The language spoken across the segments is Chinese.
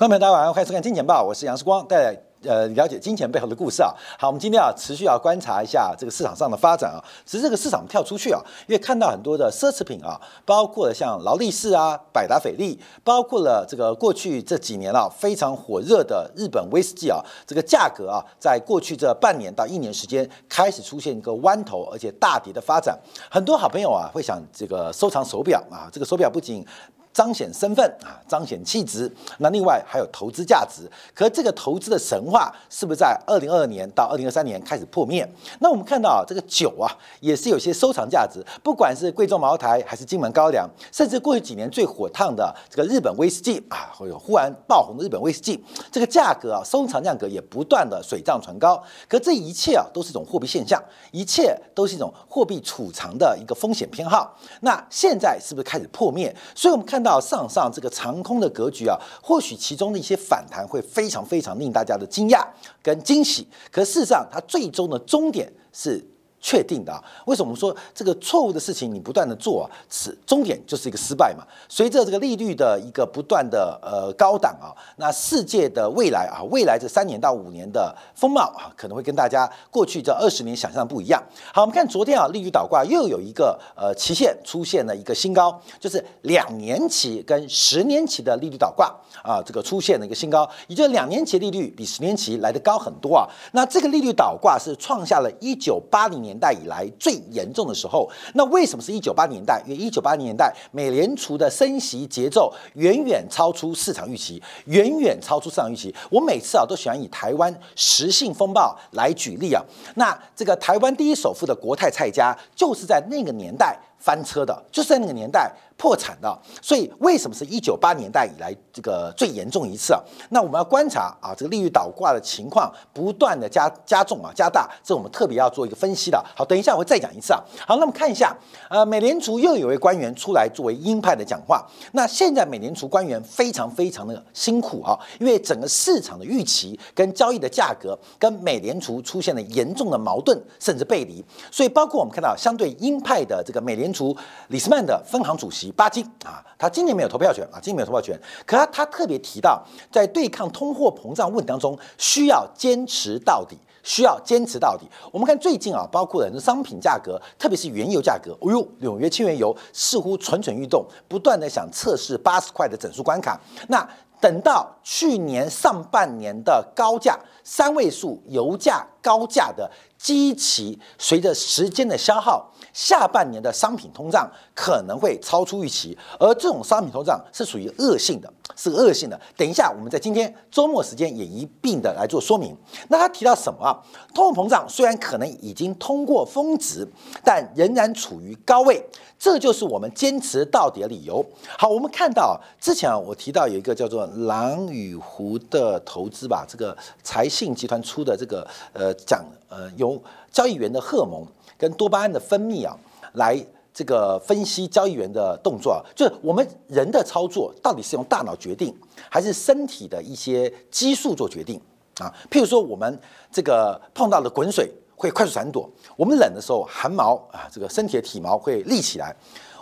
朋友们，大家晚上好，欢迎收看《金钱报》，我是杨世光，带来呃了解金钱背后的故事啊。好，我们今天啊持续要观察一下这个市场上的发展啊。只是这个市场跳出去啊，因为看到很多的奢侈品啊，包括了像劳力士啊、百达翡丽，包括了这个过去这几年啊非常火热的日本威士忌啊，这个价格啊，在过去这半年到一年时间开始出现一个弯头，而且大跌的发展。很多好朋友啊会想这个收藏手表啊，这个手表不仅彰显身份啊，彰显气质。那另外还有投资价值。可这个投资的神话是不是在二零二二年到二零二三年开始破灭？那我们看到啊，这个酒啊，也是有些收藏价值。不管是贵州茅台，还是金门高粱，甚至过去几年最火烫的这个日本威士忌啊，会有忽然爆红的日本威士忌，这个价格啊，收藏价格也不断的水涨船高。可这一切啊，都是一种货币现象，一切都是一种货币储藏的一个风险偏好。那现在是不是开始破灭？所以我们看到上上这个长空的格局啊，或许其中的一些反弹会非常非常令大家的惊讶跟惊喜。可事实上，它最终的终点是。确定的啊？为什么说这个错误的事情你不断的做啊，是终点就是一个失败嘛？随着这个利率的一个不断的呃高档啊，那世界的未来啊，未来这三年到五年的风貌啊，可能会跟大家过去这二十年想象不一样。好，我们看昨天啊，利率倒挂又有一个呃期限出现了一个新高，就是两年期跟十年期的利率倒挂啊，这个出现了一个新高，也就是两年期利率比十年期来的高很多啊。那这个利率倒挂是创下了一九八零年。年代以来最严重的时候，那为什么是一九八零年代？因为一九八零年代美联储的升息节奏远远超出市场预期，远远超出市场预期。我每次啊都喜欢以台湾实性风暴来举例啊。那这个台湾第一首富的国泰蔡家，就是在那个年代翻车的，就是在那个年代。破产的，所以为什么是一九八年代以来这个最严重一次啊？那我们要观察啊，这个利率倒挂的情况不断的加加重啊，加大，这我们特别要做一个分析的。好，等一下我会再讲一次啊。好，那么看一下，呃，美联储又有位官员出来作为鹰派的讲话。那现在美联储官员非常非常的辛苦啊，因为整个市场的预期跟交易的价格跟美联储出现了严重的矛盾甚至背离，所以包括我们看到相对鹰派的这个美联储李斯曼的分行主席。巴金啊，他今年没有投票权啊，今年没有投票权。可他他特别提到，在对抗通货膨胀问题当中，需要坚持到底，需要坚持到底。我们看最近啊，包括很多商品价格，特别是原油价格，哦呦，纽约轻原油似乎蠢蠢欲动，不断的想测试八十块的整数关卡。那等到去年上半年的高价三位数油价高价的基期，随着时间的消耗。下半年的商品通胀可能会超出预期，而这种商品通胀是属于恶性的，是恶性的。等一下，我们在今天周末时间也一并的来做说明。那他提到什么啊？通货膨胀虽然可能已经通过峰值，但仍然处于高位，这就是我们坚持到底的理由。好，我们看到之前啊，我提到有一个叫做蓝与湖的投资吧，这个财信集团出的这个呃讲呃由交易员的荷尔蒙。跟多巴胺的分泌啊，来这个分析交易员的动作啊，就是我们人的操作到底是用大脑决定，还是身体的一些激素做决定啊？譬如说，我们这个碰到了滚水会快速闪躲，我们冷的时候汗毛啊，这个身体的体毛会立起来。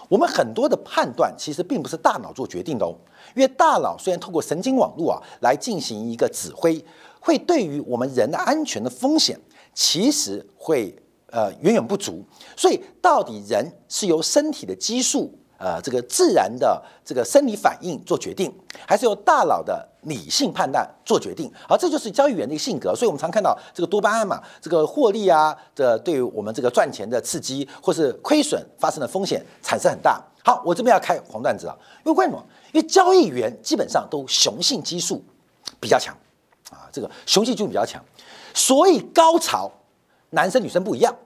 我们很多的判断其实并不是大脑做决定的哦，因为大脑虽然透过神经网络啊来进行一个指挥，会对于我们人的安全的风险，其实会。呃，远远不足，所以到底人是由身体的激素，呃，这个自然的这个生理反应做决定，还是由大脑的理性判断做决定？好，这就是交易员的一个性格。所以我们常看到这个多巴胺嘛，这个获利啊的对于我们这个赚钱的刺激，或是亏损发生的风险产生很大。好，我这边要开黄段子啊，因为为什么？因为交易员基本上都雄性激素比较强啊，这个雄性激素比较强，所以高潮。男生女生不一样，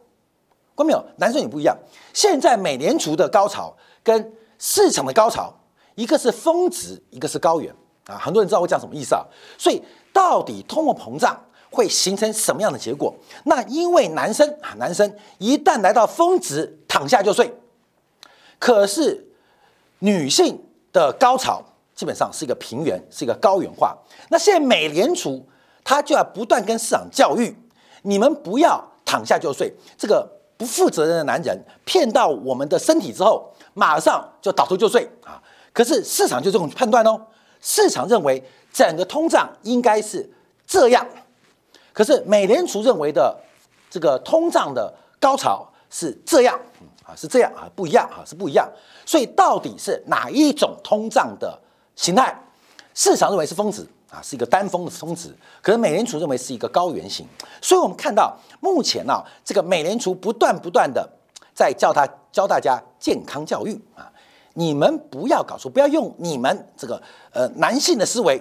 关没有？男生女不一样。现在美联储的高潮跟市场的高潮，一个是峰值，一个是高原啊。很多人知道我讲什么意思啊？所以到底通货膨胀会形成什么样的结果？那因为男生啊，男生一旦来到峰值，躺下就睡。可是女性的高潮基本上是一个平原，是一个高原化。那现在美联储他就要不断跟市场教育，你们不要。躺下就睡，这个不负责任的男人骗到我们的身体之后，马上就倒头就睡啊！可是市场就这种判断哦，市场认为整个通胀应该是这样，可是美联储认为的这个通胀的高潮是这样啊，是这样啊，不一样啊，是不一样。所以到底是哪一种通胀的形态？市场认为是峰值啊，是一个单峰的峰值，可是美联储认为是一个高原型。所以我们看到目前呢，这个美联储不断不断的在教他教大家健康教育啊，你们不要搞错，不要用你们这个呃男性的思维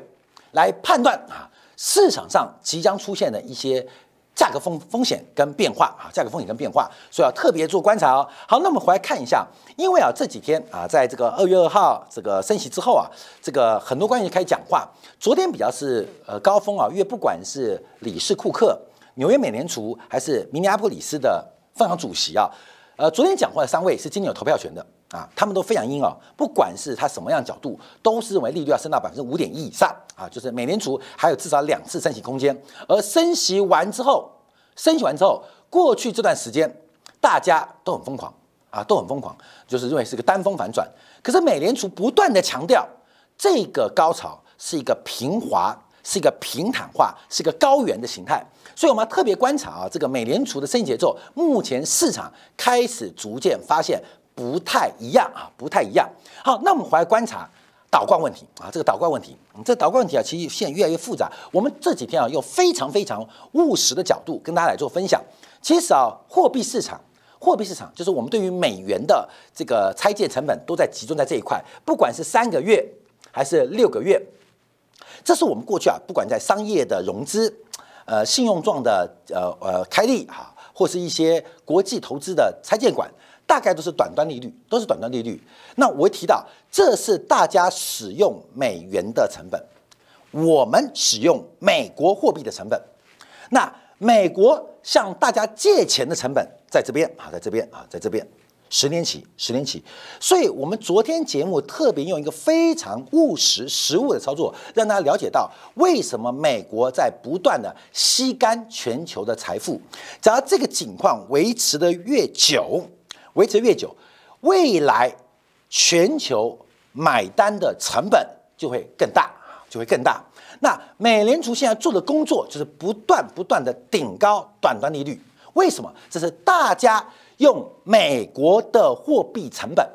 来判断啊市场上即将出现的一些。价格风风险跟变化啊，价格风险跟变化，所以要特别做观察哦。好，那我们回来看一下，因为啊这几天啊，在这个二月二号这个升息之后啊，这个很多官员开始讲话。昨天比较是呃高峰啊，因为不管是理事库克、纽约美联储还是明尼阿波里斯的分行主席啊，呃，昨天讲话的三位是今年有投票权的啊，他们都非常硬哦，不管是他什么样角度，都是认为利率要升到百分之五点一以上。啊，就是美联储还有至少两次升息空间，而升息完之后，升息完之后，过去这段时间大家都很疯狂啊，都很疯狂，就是认为是个单峰反转。可是美联储不断的强调，这个高潮是一个平滑，是一个平坦化，是一个高原的形态。所以我们要特别观察啊，这个美联储的升息节奏，目前市场开始逐渐发现不太一样啊，不太一样。好，那我们回来观察。导冠问题啊，这个导冠问题，这导冠问题啊，其实现在越来越复杂。我们这几天啊，用非常非常务实的角度跟大家来做分享。其实啊，货币市场，货币市场就是我们对于美元的这个拆借成本都在集中在这一块，不管是三个月还是六个月，这是我们过去啊，不管在商业的融资、呃信用状的呃呃开立哈，或是一些国际投资的拆借管。大概都是短端利率，都是短端利率。那我会提到，这是大家使用美元的成本，我们使用美国货币的成本。那美国向大家借钱的成本在这边啊，在这边啊，在这边，十年期，十年期。所以，我们昨天节目特别用一个非常务实、实务的操作，让大家了解到为什么美国在不断的吸干全球的财富。只要这个景况维持的越久。维持越久，未来全球买单的成本就会更大，就会更大。那美联储现在做的工作就是不断不断的顶高短端利率，为什么？这是大家用美国的货币成本，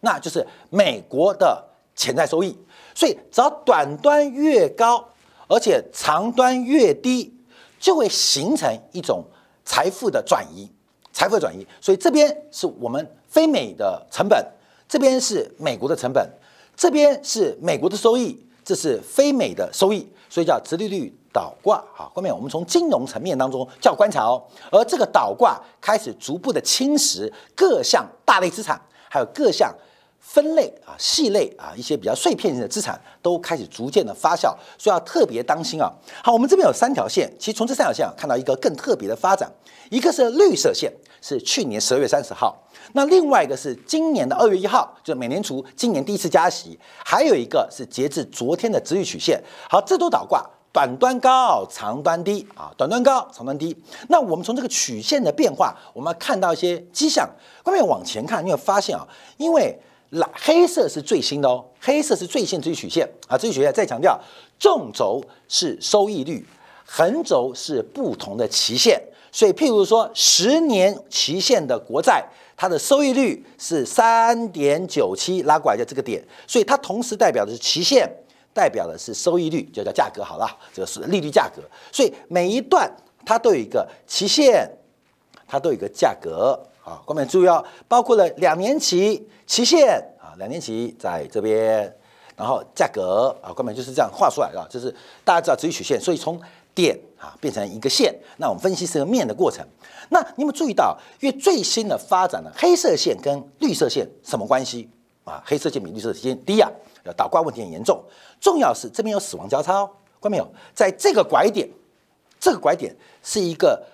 那就是美国的潜在收益。所以只要短端越高，而且长端越低，就会形成一种财富的转移。财富转移，所以这边是我们非美的成本，这边是美国的成本，这边是美国的收益，这是非美的收益，所以叫直利率倒挂。好，后面我们从金融层面当中叫观察哦，而这个倒挂开始逐步的侵蚀各项大类资产，还有各项。分类啊，细类啊，一些比较碎片性的资产都开始逐渐的发酵，所以要特别当心啊。好，我们这边有三条线，其实从这三条线啊，看到一个更特别的发展，一个是绿色线，是去年十二月三十号，那另外一个是今年的二月一号，就是美联储今年第一次加息，还有一个是截至昨天的直率曲线。好，这都倒挂，短端高，长端低啊，短端高，长端低。那我们从这个曲线的变化，我们要看到一些迹象。后面往前看，你会发现啊，因为蓝黑色是最新的哦，黑色是最新这曲线。啊，这曲线再强调，纵轴是收益率，横轴是不同的期限，所以譬如说十年期限的国债，它的收益率是三点九七，拉过来的这个点，所以它同时代表的是期限，代表的是收益率，就叫价格好了，这个是利率价格，所以每一段它都有一个期限，它都有一个价格。啊，各位注意哦，包括了两年期期限啊，两年期在这边，然后价格啊，根本就是这样画出来的，就是大家知道直率曲线，所以从点啊变成一个线，那我们分析是个面的过程。那你有没有注意到，因为最新的发展呢，黑色线跟绿色线什么关系啊？黑色线比绿色线低啊，倒挂问题很严重。重要是这边有死亡交叉哦，看没有？在这个拐点，这个拐点是一个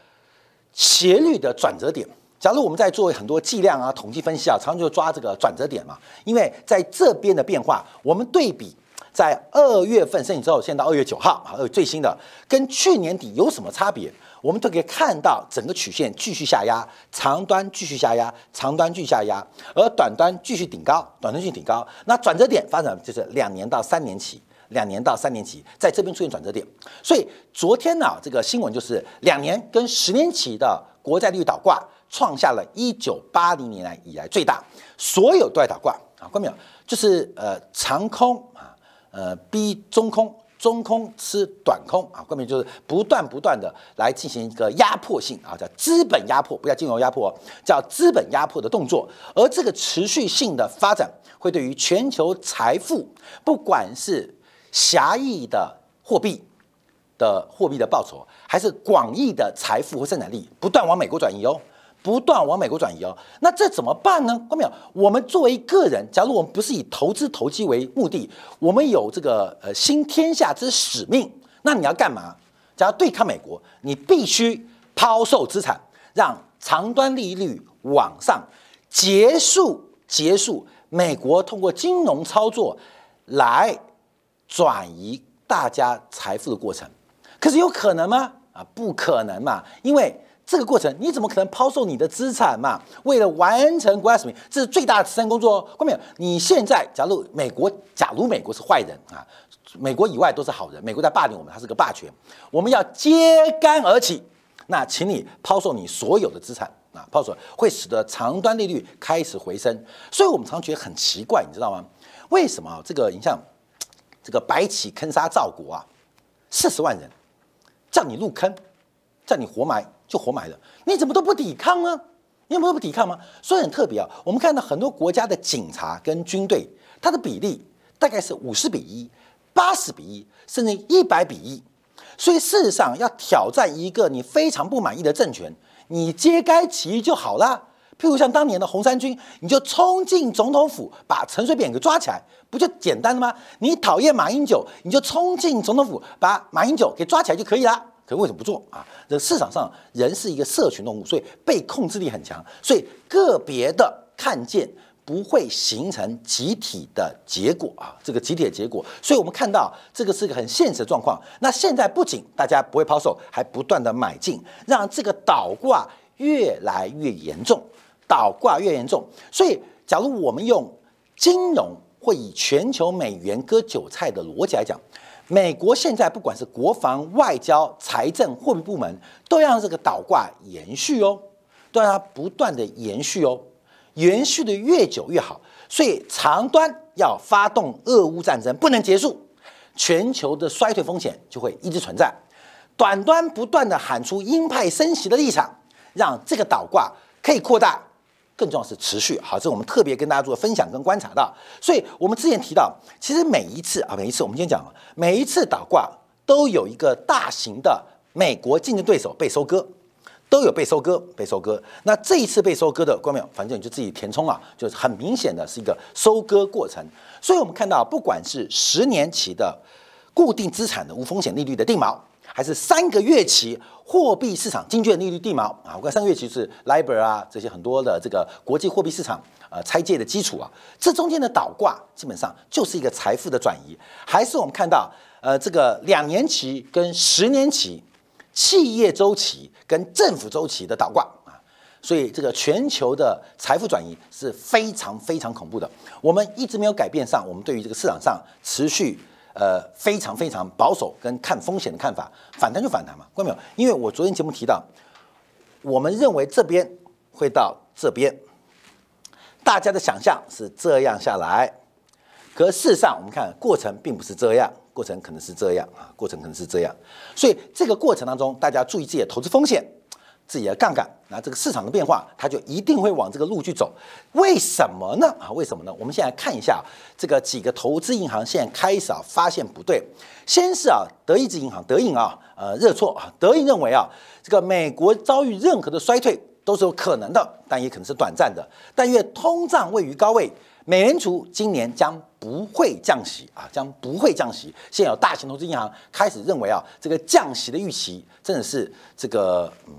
斜率的转折点。假如我们在做很多计量啊、统计分析啊，常常就抓这个转折点嘛。因为在这边的变化，我们对比在二月份申请之后，现在到二月九号啊，最新的跟去年底有什么差别？我们都可以看到整个曲线继续下压，长端继续下压，长端继续下压，而短端继续顶高，短端继续顶高。那转折点发展就是两年到三年期。两年到三年期，在这边出现转折点。所以昨天呢，这个新闻就是两年跟十年期的国债利率倒挂，创下了一九八零年来以来最大，所有都在倒挂啊，看没有？就是呃长空啊，呃逼中空。中空吃短空啊，根本就是不断不断的来进行一个压迫性啊，叫资本压迫，不叫金融压迫，叫资本压迫的动作。而这个持续性的发展，会对于全球财富，不管是狭义的货币的货币的报酬，还是广义的财富和生产力，不断往美国转移哦。不断往美国转移哦，那这怎么办呢？看没有？我们作为个人，假如我们不是以投资投机为目的，我们有这个呃新天下之使命，那你要干嘛？假如对抗美国，你必须抛售资产，让长端利率往上，结束结束美国通过金融操作来转移大家财富的过程。可是有可能吗？啊，不可能嘛，因为。这个过程你怎么可能抛售你的资产嘛？为了完成国家使命，这是最大的慈善工作哦。看到没有？你现在假如美国，假如美国是坏人啊，美国以外都是好人，美国在霸凌我们，它是个霸权，我们要揭竿而起。那请你抛售你所有的资产啊，抛售会使得长端利率开始回升。所以我们常觉得很奇怪，你知道吗？为什么这个你像这个白起坑杀赵国啊，四十万人叫你入坑，叫你活埋。就活埋了，你怎么都不抵抗呢？你怎么都不抵抗吗？所以很特别啊。我们看到很多国家的警察跟军队，它的比例大概是五十比一、八十比一，甚至一百比一。所以事实上，要挑战一个你非常不满意的政权，你揭竿起义就好了。譬如像当年的红三军，你就冲进总统府，把陈水扁给抓起来，不就简单了吗？你讨厌马英九，你就冲进总统府，把马英九给抓起来就可以了。可为什么不做啊？这市场上人是一个社群动物，所以被控制力很强，所以个别的看见不会形成集体的结果啊。这个集体的结果，所以我们看到这个是个很现实的状况。那现在不仅大家不会抛售，还不断的买进，让这个倒挂越来越严重，倒挂越严重。所以，假如我们用金融会以全球美元割韭菜的逻辑来讲。美国现在不管是国防、外交、财政、货币部门，都让这个倒挂延续哦，都让它不断的延续哦，延续的越久越好。所以长端要发动俄乌战争不能结束，全球的衰退风险就会一直存在。短端不断的喊出鹰派升息的立场，让这个倒挂可以扩大。更重要是持续，好，这是我们特别跟大家做分享跟观察到。所以我们之前提到，其实每一次啊，每一次我们今天讲，每一次倒挂都有一个大型的美国竞争对手被收割，都有被收割，被收割。那这一次被收割的，观众朋友，反正你就自己填充啊，就是很明显的是一个收割过程。所以我们看到，不管是十年期的固定资产的无风险利率的定锚。还是三个月期货币市场金券利率地锚啊，我看三个月期是 LIBOR 啊这些很多的这个国际货币市场呃拆借的基础啊，这中间的倒挂基本上就是一个财富的转移，还是我们看到呃这个两年期跟十年期企业周期跟政府周期的倒挂。啊，所以这个全球的财富转移是非常非常恐怖的，我们一直没有改变上我们对于这个市场上持续。呃，非常非常保守跟看风险的看法，反弹就反弹嘛，看到没有？因为我昨天节目提到，我们认为这边会到这边，大家的想象是这样下来，可事实上我们看过程并不是这样，过程可能是这样啊，过程可能是这样，所以这个过程当中，大家注意自己的投资风险。自己的杠杆，那这个市场的变化，它就一定会往这个路去走。为什么呢？啊，为什么呢？我们现在看一下这个几个投资银行现在开始啊发现不对。先是啊，德意志银行德银啊，呃，热错啊，德银认为啊，这个美国遭遇任何的衰退都是有可能的，但也可能是短暂的。但愿通胀位于高位，美联储今年将不会降息啊，将不会降息。现有大型投资银行开始认为啊，这个降息的预期真的是这个嗯。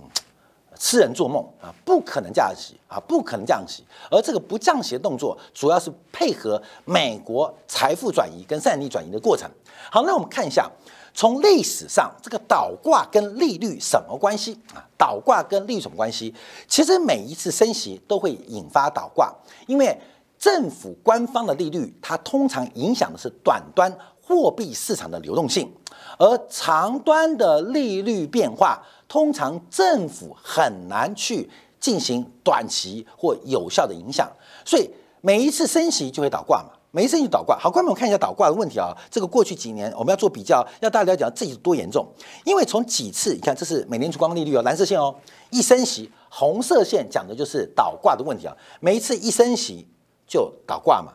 痴人做梦啊，不可能降息啊，不可能降息。而这个不降息的动作，主要是配合美国财富转移跟善利转移的过程。好，那我们看一下，从历史上这个倒挂跟利率什么关系啊？倒挂跟利率什么关系？其实每一次升息都会引发倒挂，因为政府官方的利率它通常影响的是短端货币市场的流动性，而长端的利率变化，通常政府很难去进行短期或有效的影响，所以每一次升息就会倒挂嘛。没事就倒挂，好，观众们看一下倒挂的问题啊。这个过去几年我们要做比较，要大家了解自己多严重。因为从几次，你看这是美联储光利率哦，蓝色线哦，一升息，红色线讲的就是倒挂的问题啊。每一次一升息就倒挂嘛，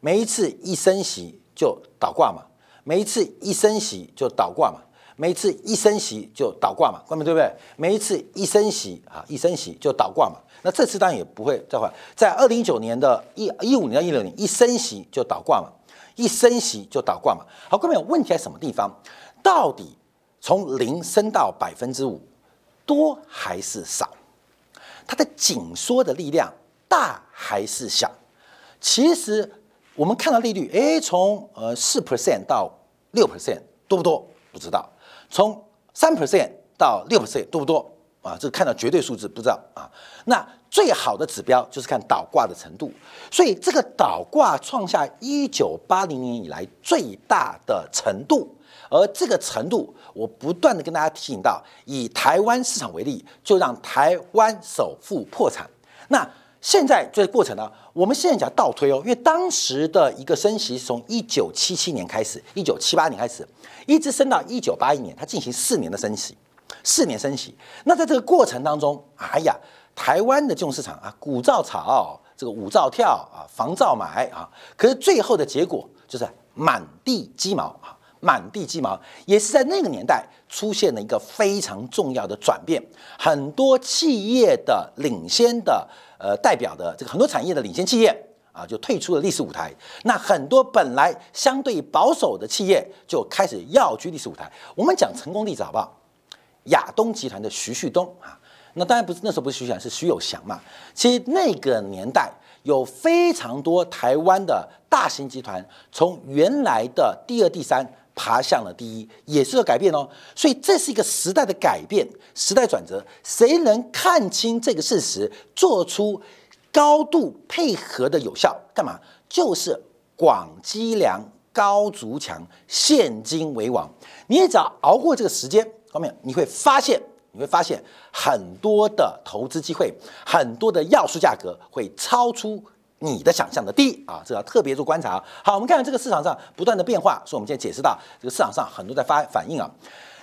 每一次一升息就倒挂嘛，每一次一升息就倒挂嘛。每一次一升息就倒挂嘛，关门对不对？每一次一升息啊，一升息就倒挂嘛。那这次当然也不会再换。在二零一九年的一一五年到一六年，一升息就倒挂嘛，一升息就倒挂嘛。好，各位有问题在什么地方？到底从零升到百分之五，多还是少？它的紧缩的力量大还是小？其实我们看到利率，哎，从呃四 percent 到六 percent 多不多？不知道。从三 percent 到六 percent 多不多啊？这个看到绝对数字不知道啊。那最好的指标就是看倒挂的程度。所以这个倒挂创下一九八零年以来最大的程度，而这个程度，我不断的跟大家提醒到，以台湾市场为例，就让台湾首富破产。那现在这个过程呢，我们现在讲倒推哦，因为当时的一个升息从一九七七年开始，一九七八年开始，一直升到一九八一年，它进行四年的升息，四年升息。那在这个过程当中，哎呀，台湾的金融市场啊，股照炒，这个舞照跳啊，房照买啊，可是最后的结果就是满地鸡毛啊。满地鸡毛，也是在那个年代出现了一个非常重要的转变。很多企业的领先的呃代表的这个很多产业的领先企业啊，就退出了历史舞台。那很多本来相对保守的企业就开始要居历史舞台。我们讲成功例子好不好？亚东集团的徐旭东啊，那当然不是那时候不是徐旭，是徐有祥嘛。其实那个年代。有非常多台湾的大型集团从原来的第二、第三爬向了第一，也是个改变哦。所以这是一个时代的改变，时代转折。谁能看清这个事实，做出高度配合的有效？干嘛？就是广积粮，高筑墙，现金为王。你也只要熬过这个时间，后面你会发现。你会发现很多的投资机会，很多的要素价格会超出你的想象的低啊！这要特别做观察。好，我们看看这个市场上不断的变化，所以我们现在解释到这个市场上很多在发反应啊。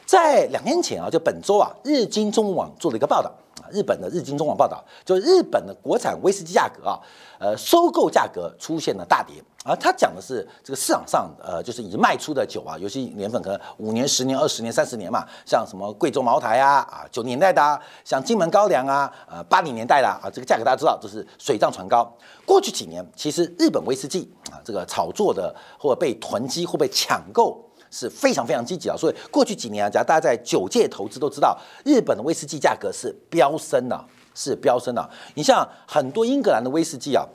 在两天前啊，就本周啊，日经中文网做了一个报道。日本的日经中网报道，就日本的国产威士忌价格啊，呃，收购价格出现了大跌啊。他讲的是这个市场上，呃，就是已经卖出的酒啊，尤其年份可能五年、十年、二十年、三十年嘛，像什么贵州茅台啊，啊，九年代的，啊，像金门高粱啊，呃，八零年代的啊，这个价格大家知道都是水涨船高。过去几年，其实日本威士忌啊，这个炒作的或者被囤积或被抢购。是非常非常积极啊，所以过去几年啊，假如大家在酒界投资都知道，日本的威士忌价格是飙升的，是飙升的。你像很多英格兰的威士忌啊，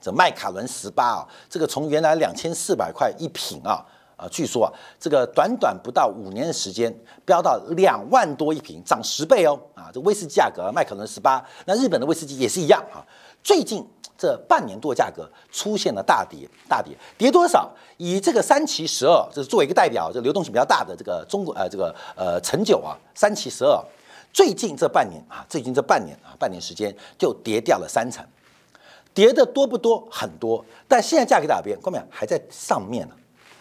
这麦卡伦十八啊，这个从原来两千四百块一瓶啊，啊，据说啊，这个短短不到五年的时间，飙到两万多一瓶，涨十倍哦，啊，这威士忌价格，麦卡伦十八，那日本的威士忌也是一样啊，最近。这半年多价格出现了大跌，大跌，跌多少？以这个三七十二，这是作为一个代表，这流动性比较大的这个中国呃这个呃陈酒啊，三七十二，最近这半年啊，最近这半年啊，半年时间就跌掉了三成，跌的多不多？很多，但现在价格大变，看到没有？还在上面呢，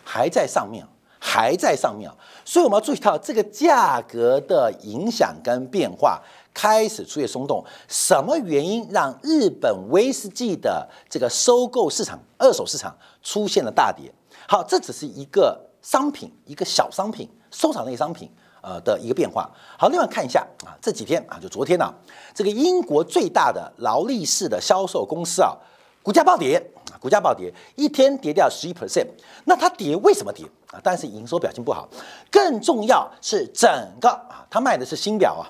还在上面，还在上面，所以我们要注意到这个价格的影响跟变化。开始出现松动，什么原因让日本威士忌的这个收购市场、二手市场出现了大跌？好，这只是一个商品，一个小商品，收藏类商品，呃的一个变化。好，另外看一下啊，这几天啊，就昨天呢，这个英国最大的劳力士的销售公司啊，股价暴跌，股价暴跌，一天跌掉十一 percent。那它跌为什么跌啊？但是营收表现不好，更重要是整个啊，它卖的是新表啊。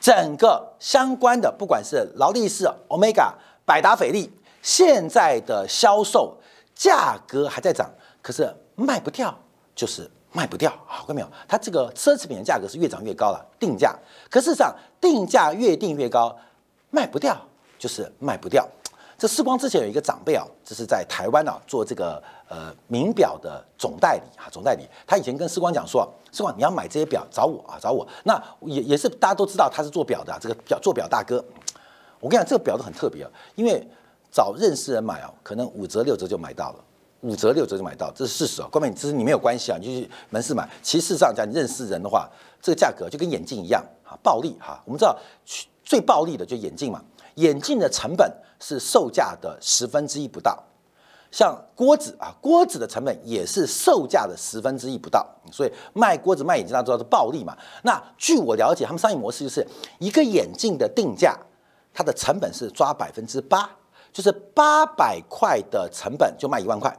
整个相关的，不管是劳力士、Omega、百达翡丽，现在的销售价格还在涨，可是卖不掉，就是卖不掉。好，看到没有？它这个奢侈品的价格是越涨越高了，定价。可事实上，定价越定越高，卖不掉，就是卖不掉。这时光之前有一个长辈啊，这是在台湾啊做这个呃名表的总代理啊，总代理，他以前跟时光讲说，时光你要买这些表找我啊，找我。那也也是大家都知道他是做表的，这个表做表大哥。我跟你讲，这个表都很特别啊，因为找认识人买啊，可能五折六折就买到了，五折六折就买到，这是事实哦。关键只是你没有关系啊，你就去门市买。其实事实上讲，你认识人的话，这个价格就跟眼镜一样啊，暴利哈。我们知道最暴利的就眼镜嘛，眼镜的成本是售价的十分之一不到。像锅子啊，锅子的成本也是售价的十分之一不到，所以卖锅子卖眼镜大家知道是暴利嘛。那据我了解，他们商业模式就是一个眼镜的定价。它的成本是抓百分之八，就是八百块的成本就卖一万块，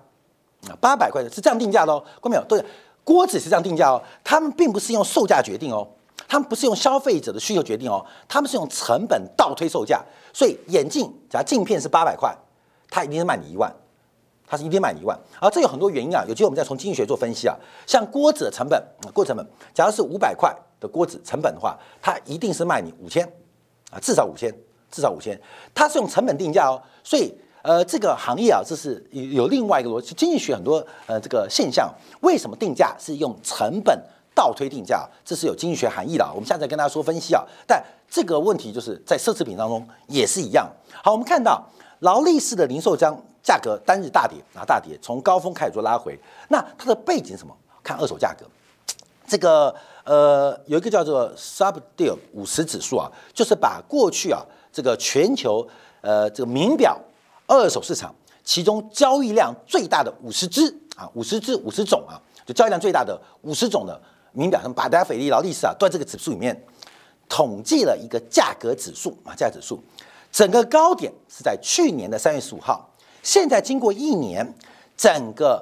啊，八百块的是这样定价的哦，看没有？对，锅子是这样定价哦，他们并不是用售价决定哦，他们不是用消费者的需求决定哦，他们是用成本倒推售价，所以眼镜假如镜片是八百块，它一定是卖你一万，它是一定卖你一万，而这有很多原因啊，有机会我们再从经济学做分析啊，像锅子的成本，锅成本，假如是五百块的锅子成本的话，它一定是卖你五千，啊，至少五千。至少五千，它是用成本定价哦，所以呃，这个行业啊，这是有另外一个逻辑，经济学很多呃这个现象，为什么定价是用成本倒推定价？这是有经济学含义的，我们现在跟大家说分析啊。但这个问题就是在奢侈品当中也是一样。好，我们看到劳力士的零售商价格单日大跌啊，大跌，从高峰开始做拉回。那它的背景什么？看二手价格，这个呃有一个叫做 Subdeal 五十指数啊，就是把过去啊。这个全球呃，这个名表二手市场，其中交易量最大的五十只啊，五十只五十种啊，就交易量最大的五十种的名表，什么百达翡丽、劳力士啊，都在这个指数里面统计了一个价格指数啊，价格指数，整个高点是在去年的三月十五号，现在经过一年，整个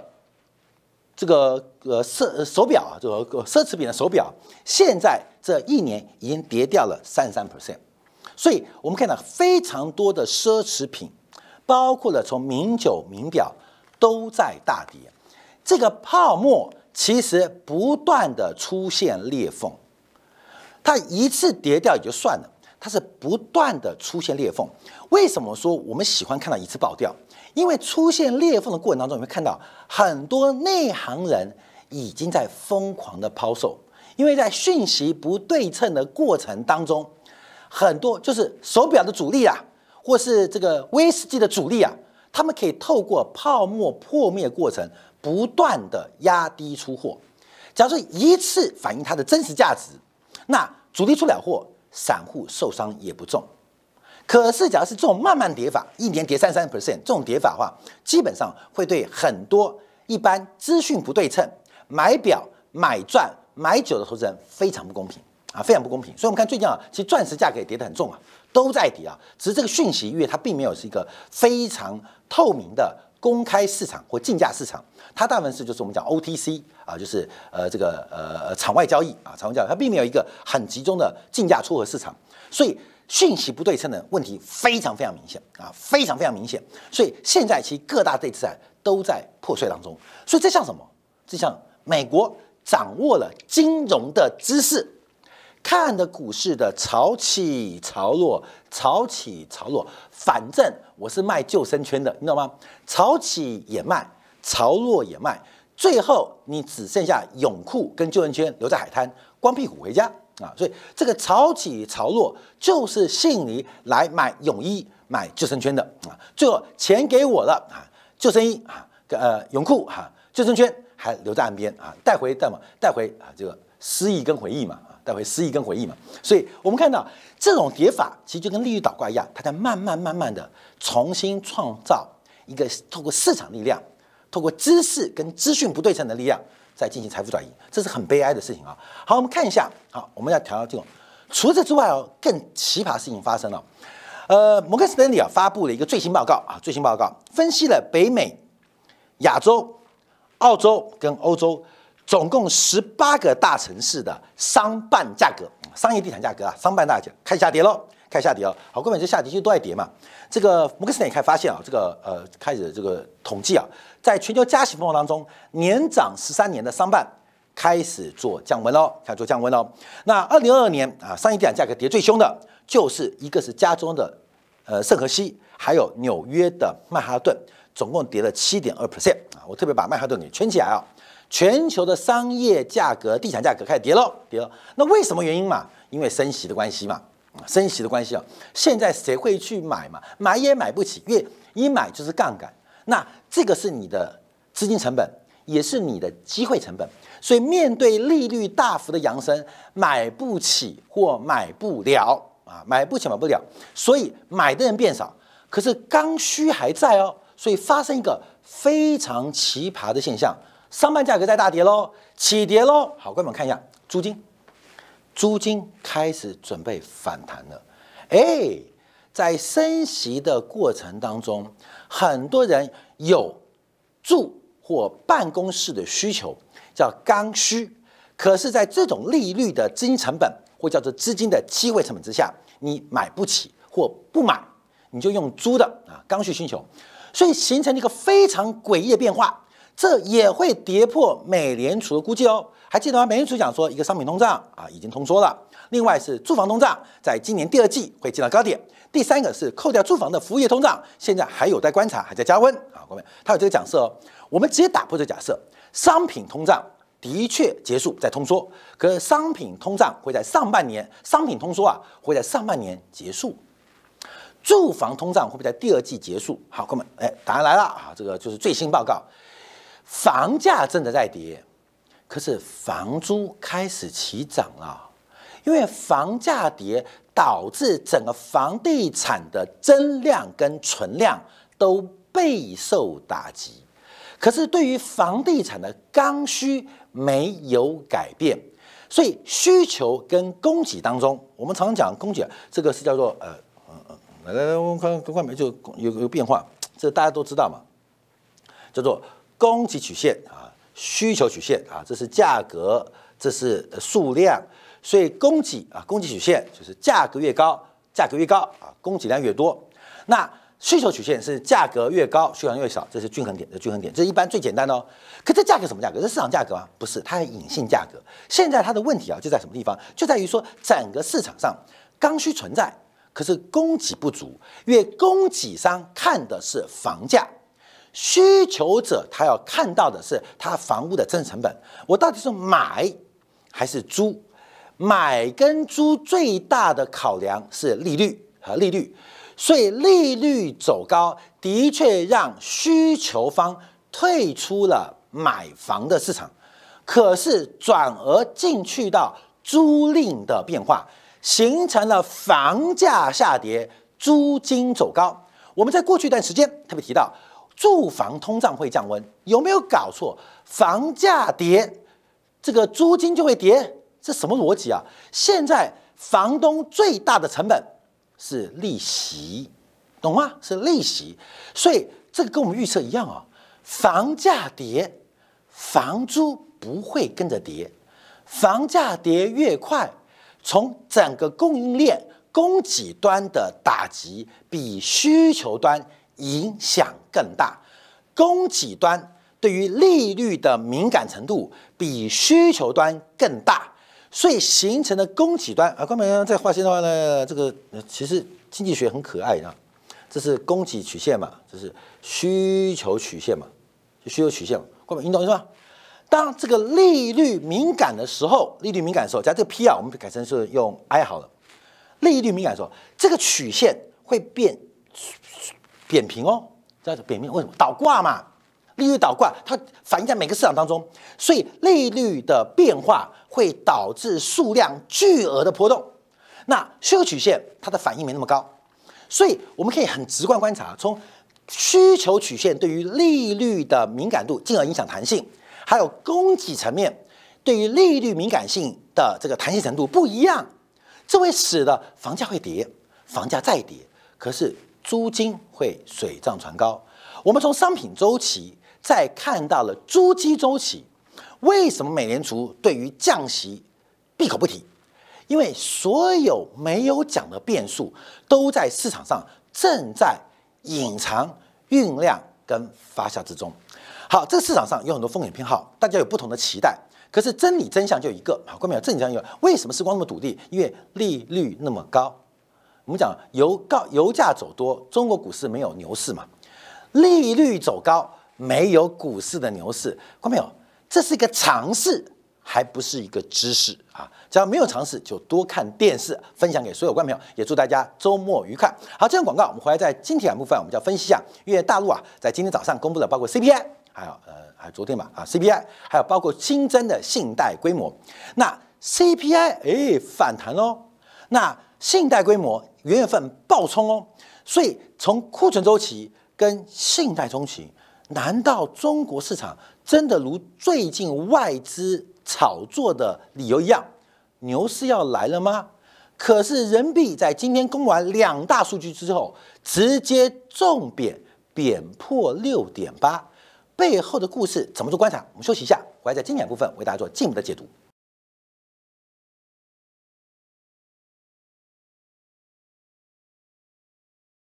这个呃奢手表啊，这个奢侈品的手表，现在这一年已经跌掉了三十三 percent。所以我们看到非常多的奢侈品，包括了从名酒、名表都在大跌。这个泡沫其实不断的出现裂缝，它一次跌掉也就算了，它是不断的出现裂缝。为什么说我们喜欢看到一次爆掉？因为出现裂缝的过程当中，你会看到很多内行人已经在疯狂的抛售，因为在讯息不对称的过程当中。很多就是手表的主力啊，或是这个威士忌的主力啊，他们可以透过泡沫破灭过程，不断的压低出货。假如说一次反映它的真实价值，那主力出了货，散户受伤也不重。可是，假如是这种慢慢跌法，一年跌三三 percent 这种跌法的话，基本上会对很多一般资讯不对称、买表、买钻、买酒的投资人非常不公平。啊，非常不公平。所以，我们看最近啊，其实钻石价格也跌得很重啊，都在跌啊。只是这个讯息，因为它并没有是一个非常透明的公开市场或竞价市场，它大部分是就是我们讲 OTC 啊，就是呃这个呃场外交易啊，场外交易，它并没有一个很集中的竞价撮合市场，所以讯息不对称的问题非常非常明显啊，非常非常明显。所以现在其实各大对资产都在破碎当中。所以这像什么？这像美国掌握了金融的知识。看的股市的潮起潮落，潮起潮落，反正我是卖救生圈的，你知道吗？潮起也卖，潮落也卖，最后你只剩下泳裤跟救生圈留在海滩，光屁股回家啊！所以这个潮起潮落就是吸引你来买泳衣、买救生圈的啊！最后钱给我了啊，救生衣啊，呃泳裤哈，救生圈还留在岸边啊，带回带嘛，带回啊这个诗意跟回忆嘛啊。带回诗意跟回忆嘛，所以我们看到这种叠法，其实就跟利率倒挂一样，它在慢慢慢慢的重新创造一个透过市场力量，透过知识跟资讯不对称的力量，在进行财富转移，这是很悲哀的事情啊。好，我们看一下，好，我们要调到这种。除此之外哦，更奇葩事情发生了。呃，摩根斯丹利啊发布了一个最新报告啊，最新报告分析了北美、亚洲、澳洲跟欧洲。总共十八个大城市的商办价格，商业地产价格啊，商办大价开始下跌喽，开始下跌了。好，根本就下跌其实都在跌嘛。这个摩根斯坦也开始发现啊，这个呃开始这个统计啊，在全球加息风暴当中，年涨十三年的商办开始做降温喽，开始做降温喽。那二零二二年啊，商业地产价格跌最凶的，就是一个是加州的呃圣荷西，还有纽约的曼哈顿。总共跌了七点二 percent 啊！我特别把曼哈顿给圈起来啊！全球的商业价格、地产价格开始跌了，跌了。那为什么原因嘛？因为升息的关系嘛，升息的关系啊！现在谁会去买嘛？买也买不起，因为一买就是杠杆。那这个是你的资金成本，也是你的机会成本。所以面对利率大幅的扬升，买不起或买不了啊，买不起买不了，所以买的人变少，可是刚需还在哦。所以发生一个非常奇葩的现象，商办价格在大跌喽，起跌喽。好，观众们看一下租金，租金开始准备反弹了。哎，在升息的过程当中，很多人有住或办公室的需求，叫刚需。可是，在这种利率的资金成本或叫做资金的机会成本之下，你买不起或不买，你就用租的啊，刚需需求。所以形成了一个非常诡异的变化，这也会跌破美联储的估计哦。还记得吗？美联储讲说，一个商品通胀啊已经通缩了，另外是住房通胀在今年第二季会见到高点，第三个是扣掉住房的服务业通胀，现在还有待观察，还在加温啊。各位，他有这个假设哦。我们直接打破这假设，商品通胀的确结束在通缩，可是商品通胀会在上半年，商品通缩啊会在上半年结束。住房通胀会不会在第二季结束？好，哥们，哎，答案来了啊！这个就是最新报告，房价真的在跌，可是房租开始起涨了，因为房价跌导致整个房地产的增量跟存量都备受打击，可是对于房地产的刚需没有改变，所以需求跟供给当中，我们常常讲供给，这个是叫做呃。来来来，我们看看没就有有变化，这大家都知道嘛，叫做供给曲线啊，需求曲线啊，这是价格，这是数量，所以供给啊，供给曲线就是价格越高，价格越高啊，供给量越多。那需求曲线是价格越高，需求量越少，这是均衡点，这均衡点，这一般最简单的哦。可这价格什么价格？这市场价格吗？不是，它是隐性价格。现在它的问题啊，就在什么地方？就在于说整个市场上刚需存在。可是供给不足，因为供给商看的是房价，需求者他要看到的是他房屋的真实成本。我到底是买还是租？买跟租最大的考量是利率和利率，所以利率走高的确让需求方退出了买房的市场，可是转而进去到租赁的变化。形成了房价下跌，租金走高。我们在过去一段时间特别提到，住房通胀会降温，有没有搞错？房价跌，这个租金就会跌，这什么逻辑啊？现在房东最大的成本是利息，懂吗？是利息，所以这个跟我们预测一样啊。房价跌，房租不会跟着跌，房价跌越快。从整个供应链供给端的打击比需求端影响更大，供给端对于利率的敏感程度比需求端更大，所以形成的供给端啊，关门在画线的话呢，这个其实经济学很可爱啊，这是供给曲线嘛，这是需求曲线嘛，就需求曲线嘛，关门你懂是吧？当这个利率敏感的时候，利率敏感的时候，在这个 P 啊，我们改成是用 I 好了。利率敏感的时候，这个曲线会变扁平哦，叫扁平。为什么？倒挂嘛，利率倒挂，它反映在每个市场当中，所以利率的变化会导致数量巨额的波动。那需求曲线它的反应没那么高，所以我们可以很直观观察，从需求曲线对于利率的敏感度，进而影响弹性。还有供给层面对于利率敏感性的这个弹性程度不一样，这会使得房价会跌，房价再跌，可是租金会水涨船高。我们从商品周期再看到了租金周期，为什么美联储对于降息闭口不提？因为所有没有讲的变数都在市场上正在隐藏、酝酿跟发酵之中。好，这个市场上有很多风险偏好，大家有不同的期待。可是真理真相就一个，好，各位没有真理真相一个。为什么时光那么笃定？因为利率那么高。我们讲油高油价走多，中国股市没有牛市嘛？利率走高，没有股市的牛市。看到没有？这是一个常识，还不是一个知识啊！只要没有常识，就多看电视。分享给所有观众朋友，也祝大家周末愉快。好，这段广告我们回来在今天部分，我们就要分析一下，因为大陆啊，在今天早上公布的包括 CPI，还有呃，还有昨天吧啊 CPI，还有包括新增的信贷规模。那 CPI 哎反弹哦，那信贷规模元月份暴冲哦，所以从库存周期跟信贷周期，难道中国市场真的如最近外资炒作的理由一样，牛市要来了吗？可是人民币在今天公完两大数据之后，直接重贬，贬破六点八，背后的故事怎么做观察？我们休息一下，回来在经典部分为大家做进一步的解读。